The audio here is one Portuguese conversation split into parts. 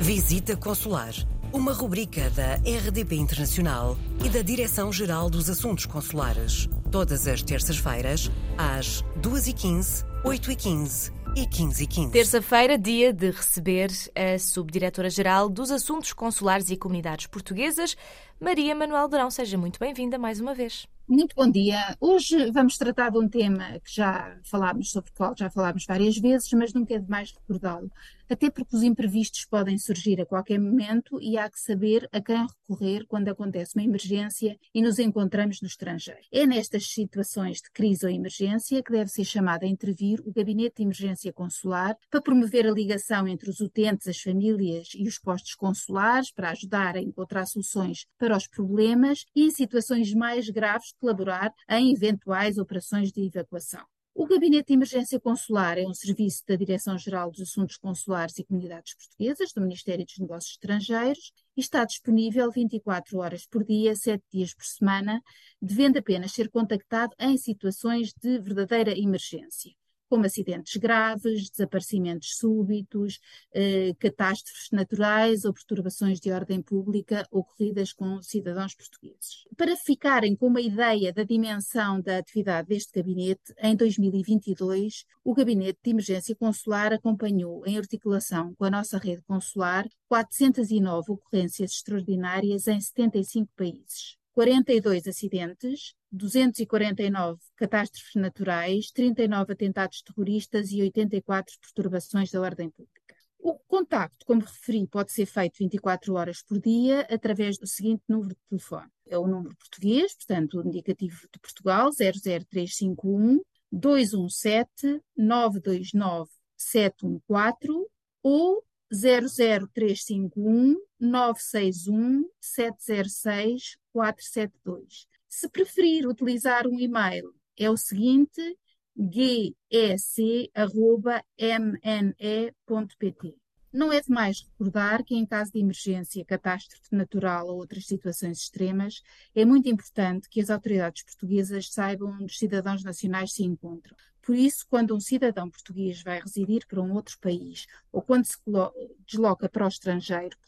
Visita Consular, uma rubrica da RDP Internacional e da Direção-Geral dos Assuntos Consulares. Todas as terças-feiras, às 2h15, 8h15 e 15 h 15 Terça-feira, dia de receber a Subdiretora-Geral dos Assuntos Consulares e Comunidades Portuguesas, Maria Manuel Durão. Seja muito bem-vinda mais uma vez. Muito bom dia. Hoje vamos tratar de um tema que já falámos, sobre o qual já falámos várias vezes, mas nunca é demais recordá-lo. Até porque os imprevistos podem surgir a qualquer momento e há que saber a quem recorrer quando acontece uma emergência e nos encontramos no estrangeiro. É nestas situações de crise ou emergência que deve ser chamado a intervir o Gabinete de Emergência Consular para promover a ligação entre os utentes, as famílias e os postos consulares para ajudar a encontrar soluções para os problemas e em situações mais graves colaborar em eventuais operações de evacuação. O Gabinete de Emergência Consular é um serviço da Direção-Geral dos Assuntos Consulares e Comunidades Portuguesas, do Ministério dos Negócios Estrangeiros, e está disponível 24 horas por dia, 7 dias por semana, devendo apenas ser contactado em situações de verdadeira emergência como acidentes graves, desaparecimentos súbitos, eh, catástrofes naturais ou perturbações de ordem pública ocorridas com cidadãos portugueses. Para ficarem com uma ideia da dimensão da atividade deste gabinete, em 2022, o Gabinete de Emergência Consular acompanhou, em articulação com a nossa rede consular, 409 ocorrências extraordinárias em 75 países. 42 acidentes, 249 catástrofes naturais, 39 atentados terroristas e 84 perturbações da ordem pública. O contacto, como referi, pode ser feito 24 horas por dia através do seguinte número de telefone. É o número português, portanto, o indicativo de Portugal, 00351 217 929 714 ou 00351 961 706 472. Se preferir utilizar um e-mail, é o seguinte: gec.mne.pt. Não é demais recordar que, em caso de emergência, catástrofe natural ou outras situações extremas, é muito importante que as autoridades portuguesas saibam onde os cidadãos nacionais se encontram. Por isso, quando um cidadão português vai residir para um outro país ou quando se desloca para o estrangeiro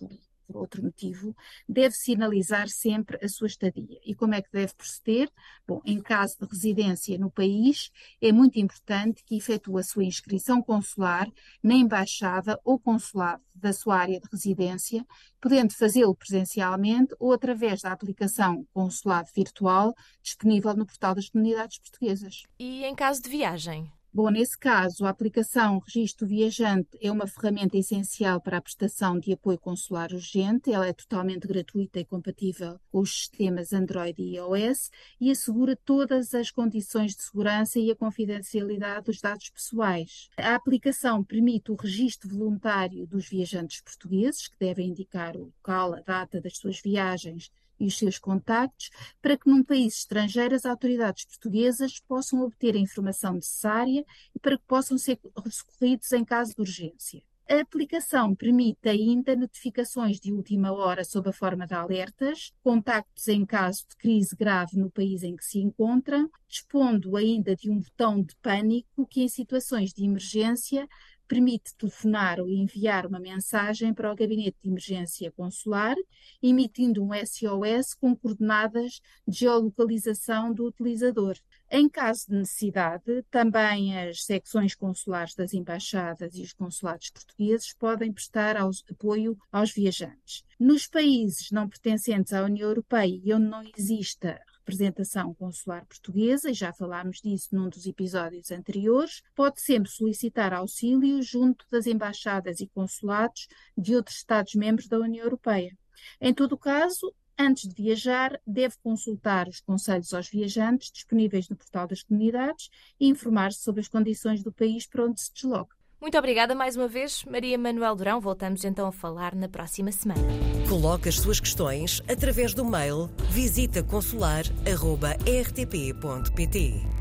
por outro motivo, deve sinalizar sempre a sua estadia. E como é que deve proceder? Bom, em caso de residência no país, é muito importante que efetue a sua inscrição consular na embaixada ou consulado da sua área de residência, podendo fazê-lo presencialmente ou através da aplicação Consulado Virtual disponível no portal das comunidades portuguesas. E em caso de viagem? Bom, nesse caso, a aplicação Registro Viajante é uma ferramenta essencial para a prestação de apoio consular urgente. Ela é totalmente gratuita e compatível com os sistemas Android e iOS e assegura todas as condições de segurança e a confidencialidade dos dados pessoais. A aplicação permite o registro voluntário dos viajantes portugueses, que devem indicar o local, a data das suas viagens e os seus contactos para que num país estrangeiro as autoridades portuguesas possam obter a informação necessária e para que possam ser socorridos em caso de urgência. A aplicação permite ainda notificações de última hora sob a forma de alertas, contactos em caso de crise grave no país em que se encontram, dispondo ainda de um botão de pânico que, em situações de emergência, permite telefonar ou enviar uma mensagem para o gabinete de emergência consular, emitindo um SOS com coordenadas de geolocalização do utilizador. Em caso de necessidade, também as secções consulares das embaixadas e os consulados portugueses podem prestar aos, apoio aos viajantes. Nos países não pertencentes à União Europeia e onde não exista representação consular portuguesa, e já falámos disso num dos episódios anteriores, pode sempre solicitar auxílio junto das embaixadas e consulados de outros Estados-membros da União Europeia. Em todo o caso, Antes de viajar, deve consultar os conselhos aos viajantes disponíveis no portal das comunidades e informar-se sobre as condições do país para onde se desloca. Muito obrigada mais uma vez, Maria Manuel Durão. Voltamos então a falar na próxima semana. Coloque as suas questões através do mail visitaconsular.rtp.pt